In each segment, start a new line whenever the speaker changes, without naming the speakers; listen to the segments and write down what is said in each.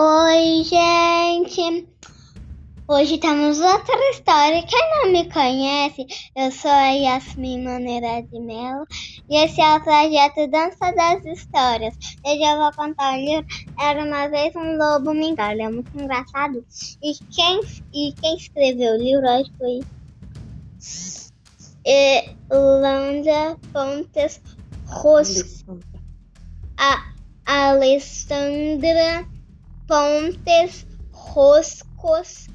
Oi, gente! Hoje temos outra história. Quem não me conhece, eu sou a Yasmin Maneira de Melo e esse é o projeto Dança das Histórias. Hoje eu vou contar o livro Era uma vez um lobo mingau. Ele é muito engraçado. E quem, e quem escreveu o livro hoje foi Landa Pontes Rosco. A Alessandra Pontes Roscos.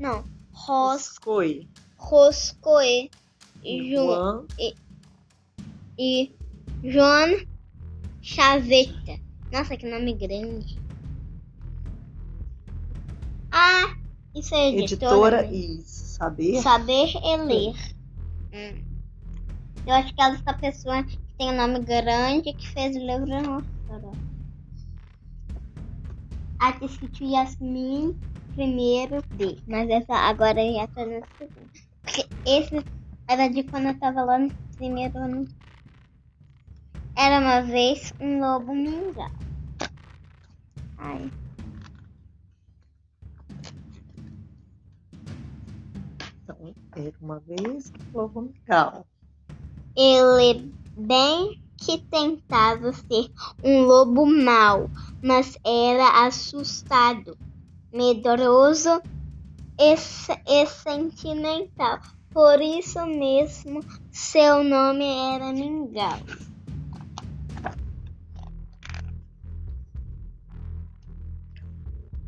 Não.
Roscoi.
Roscoe.
Juan.
E, e João Chaveta. Nossa, que nome grande. Ah, isso é editora.
Editora e saber.
Saber e ler. Hum. Eu acho que essa pessoa que tem um nome grande que fez o livro Aqui escrito Yasmin primeiro D. Mas essa agora já tá no segundo. Porque esse era de quando eu tava lá no primeiro ano. Era uma vez um lobo mingau. Ai.
Então, era uma vez um lobo mingau.
Ele bem que tentava ser um lobo mau, mas era assustado, medroso e, e sentimental. Por isso mesmo, seu nome era Mingau.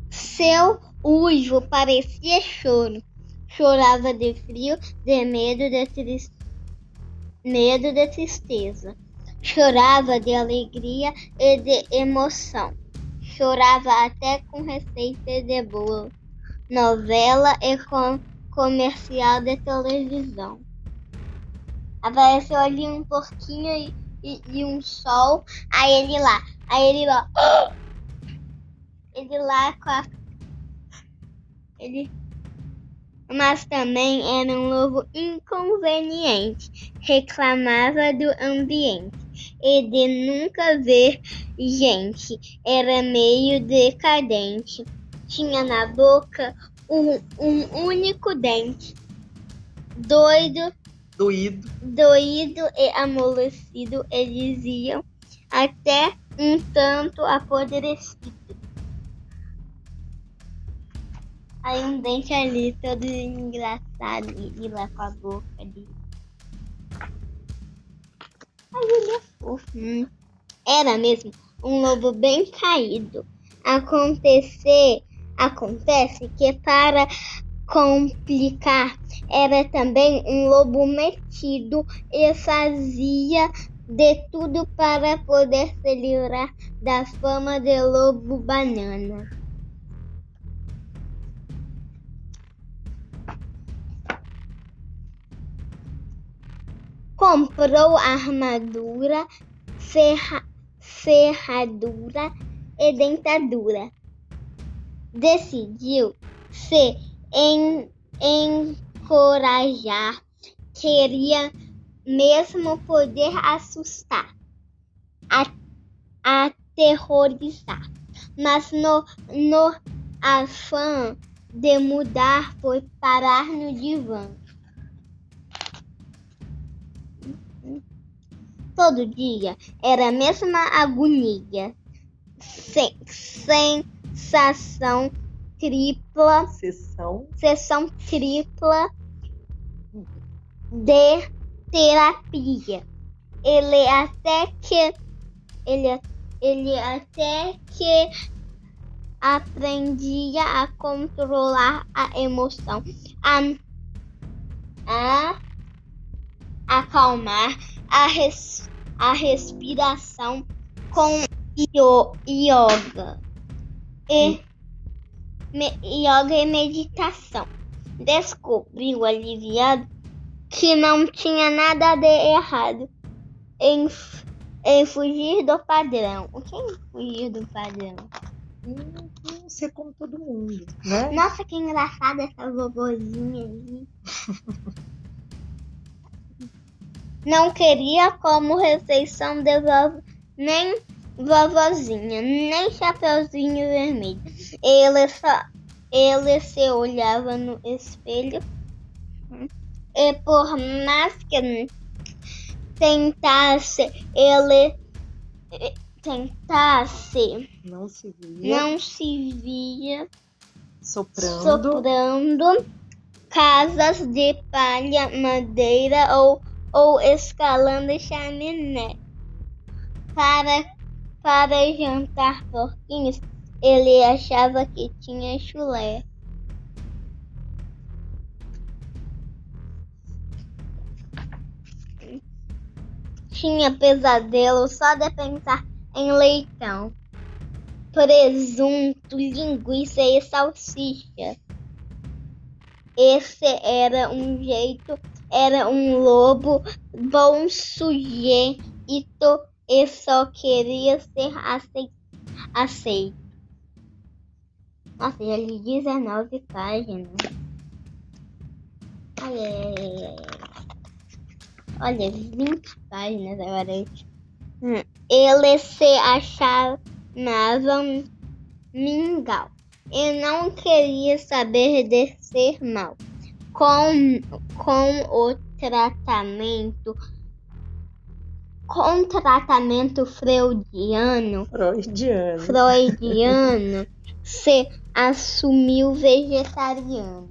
Seu uivo parecia choro. Chorava de frio, de medo, de, tris... medo, de tristeza. Chorava de alegria e de emoção. Chorava até com receita de bolo, novela e com comercial de televisão. Apareceu ali um porquinho e, e, e, um sol. Aí ele lá. Aí ele lá. Ele lá com a. Ele. Mas também era um lobo inconveniente. Reclamava do ambiente e de nunca ver gente. Era meio decadente. Tinha na boca um, um único dente. Doido.
Doído.
Doído e amolecido, eles diziam, até um tanto apodrecido. Aí um dente ali, todo engraçado, e lá com a boca ali. Ai, ele é. Hum. Era mesmo um lobo bem caído. Acontecer, acontece que para complicar, era também um lobo metido e fazia de tudo para poder se livrar da fama de lobo banana. Comprou armadura, ferra, ferradura e dentadura. Decidiu se en, encorajar, queria mesmo poder assustar, a, aterrorizar, mas no, no afã de mudar foi parar no divã. Todo dia era a mesma agonia. Sem, sensação tripla.
Sessão.
Sessão tripla de terapia. Ele até que. Ele, ele até que aprendia a controlar a emoção, a, a acalmar a, res, a respiração com yoga e me, yoga e meditação. Descobriu aliviado que não tinha nada de errado em, em fugir do padrão. O que é fugir do padrão?
Hum, ser como todo mundo, né?
Nossa, que engraçada essa vovozinha aí. Não queria como refeição de vovó nem, vovozinha, nem chapeuzinho vermelho. Ele só ele se olhava no espelho e por mais que tentasse, ele tentasse,
não se via,
não se via
soprando,
soprando casas de palha, madeira ou, ou escalando chaminé. Para, para jantar porquinhos, ele achava que tinha chulé. Tinha pesadelo só de pensar em leitão, presunto, linguiça e salsicha. Esse era um jeito, era um lobo bom sujeito e só queria ser aceito. Nossa, já li 19 páginas. Olha, olha, 20 páginas agora. Hum. Ele se achava mingau e não queria saber de ser mal. Com, com o tratamento com tratamento freudiano,
freudiano,
freudiano se assumiu vegetariano.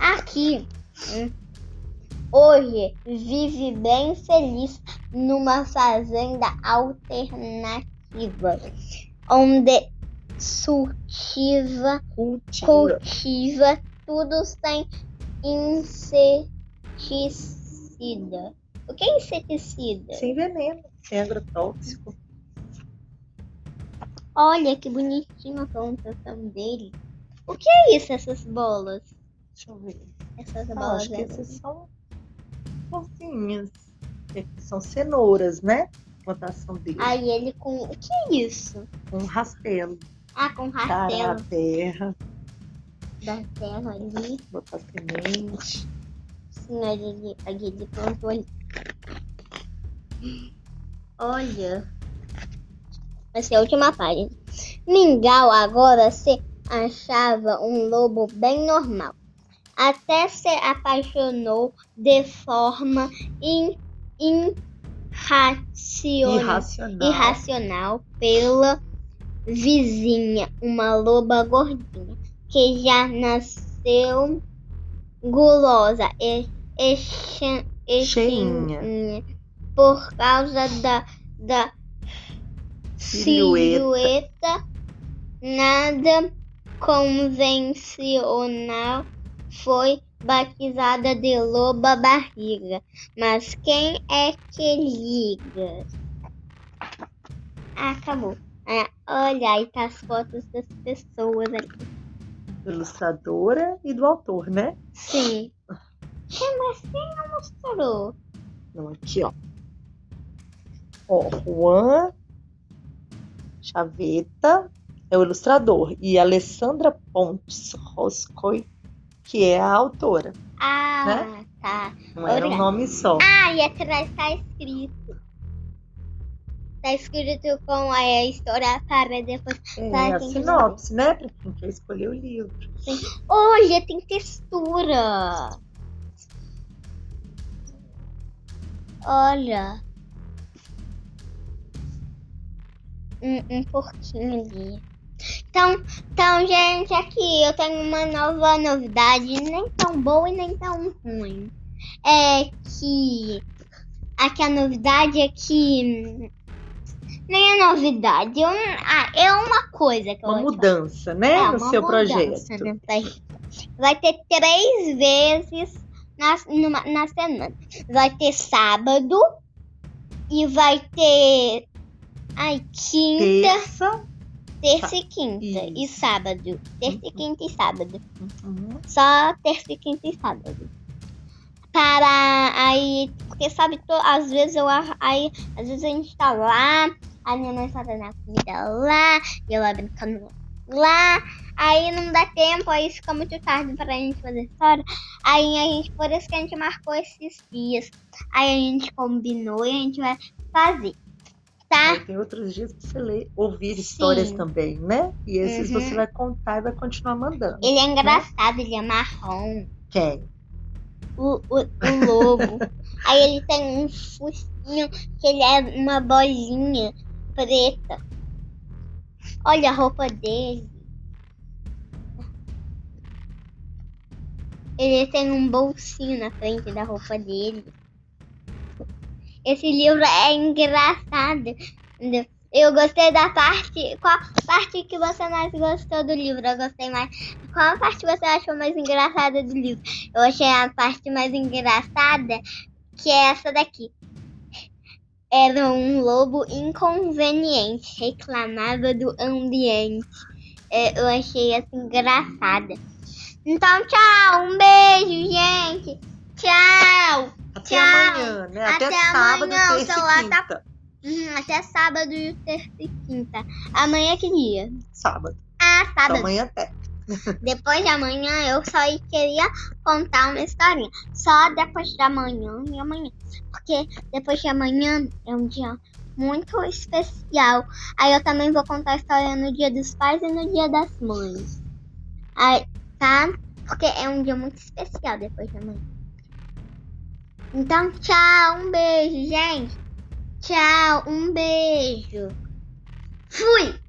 Aqui, hoje, vive bem feliz numa fazenda alternativa, onde cultiva, cultiva, cultiva tudo sem inseticida. O que é inseticida?
Sem veneno, sem agrotóxico.
Olha que bonitinho a plantação dele. O que é isso, essas bolas?
Deixa eu ver.
Essas
ah,
bolas.
Acho que essas são bolsinhas. São cenouras, né? Plantação dele.
Aí ele com. O que é isso?
Com rastelo.
Ah, com rastelo.
Da terra.
Da terra ali.
Botar semente.
Sim, ali, ali ele plantou ali. Olha. Essa é a última página. Mingau agora se achava um lobo bem normal. Até se apaixonou de forma in, irracional,
irracional.
irracional pela vizinha, uma loba gordinha, que já nasceu gulosa e, e, e cheinha por causa da, da silhueta nada convencional foi batizada de loba barriga. Mas quem é que liga? Acabou. Ah, olha, aí tá as fotos das pessoas aqui.
Ilustradora e do autor, né?
Sim. Mas quem não mostrou?
Não, aqui, ó. Ó, Juan Chaveta é o ilustrador e Alessandra Pontes Roscoe, que é a autora.
Ah,
né?
tá.
Não era um nome só.
Ah, e atrás tá escrito. Tá escrito com a história para depois.
É, a sinopse, né? Pra quem quer escolher o livro.
Sim. Olha, tem textura. Olha. um, um porquinho ali. Então, então, gente, aqui eu tenho uma nova novidade, nem tão boa e nem tão ruim. É que aqui a novidade é que nem é novidade, eu, ah, é uma coisa que eu
Uma mudança, né, é, no seu projeto.
Né? Vai ter três vezes na, numa, na semana. Vai ter sábado e vai ter Ai, quinta.
Terça.
Terça e quinta. Isso. E sábado. Terça e quinta e sábado. Uhum. Só terça e quinta e sábado. Para aí. Porque sabe, tô, às vezes eu. Aí, às vezes a gente tá lá. A minha mãe fazendo a comida lá. E eu lá brincando lá. Aí não dá tempo, aí fica muito tarde pra gente fazer história. Aí a gente, por isso que a gente marcou esses dias. Aí a gente combinou e a gente vai fazer. Tá?
Aí tem outros dias pra você ler, ouvir histórias
Sim.
também, né? E esses
Uhum.
você vai contar e vai continuar mandando.
Ele é engraçado, ele é marrom.
Quem?
O, o, o lobo. Aí ele tem um focinho que ele é uma bolinha preta. Olha a roupa dele. Ele tem um bolsinho na frente da roupa dele. Esse livro é engraçado. Eu gostei da parte. Qual parte que você mais gostou do livro? Eu gostei mais. Qual parte você achou mais engraçada do livro? Eu achei a parte mais engraçada que é essa daqui. Era um lobo inconveniente, reclamava do ambiente. É, Eu achei essa engraçada. Então, tchau, um beijo, gente. Tchau.
Até
Tchau.
amanhã, né? Até,
Até
sábado,
amanhã, o
terça
celular
e
tá-
quinta.
Hum, até sábado e terça e quinta. Amanhã é que dia?
Sábado.
Ah,
Então,
sábado.
amanhã até.
Depois de amanhã eu só queria contar uma historinha. Só depois de amanhã e amanhã. Porque depois de amanhã é um dia muito especial. Aí eu também vou contar a história no dia dos pais e no dia das mães. Aí, tá? Porque é um dia muito especial depois de amanhã. Então, tchau, um beijo, gente. Tchau, um beijo. Fui!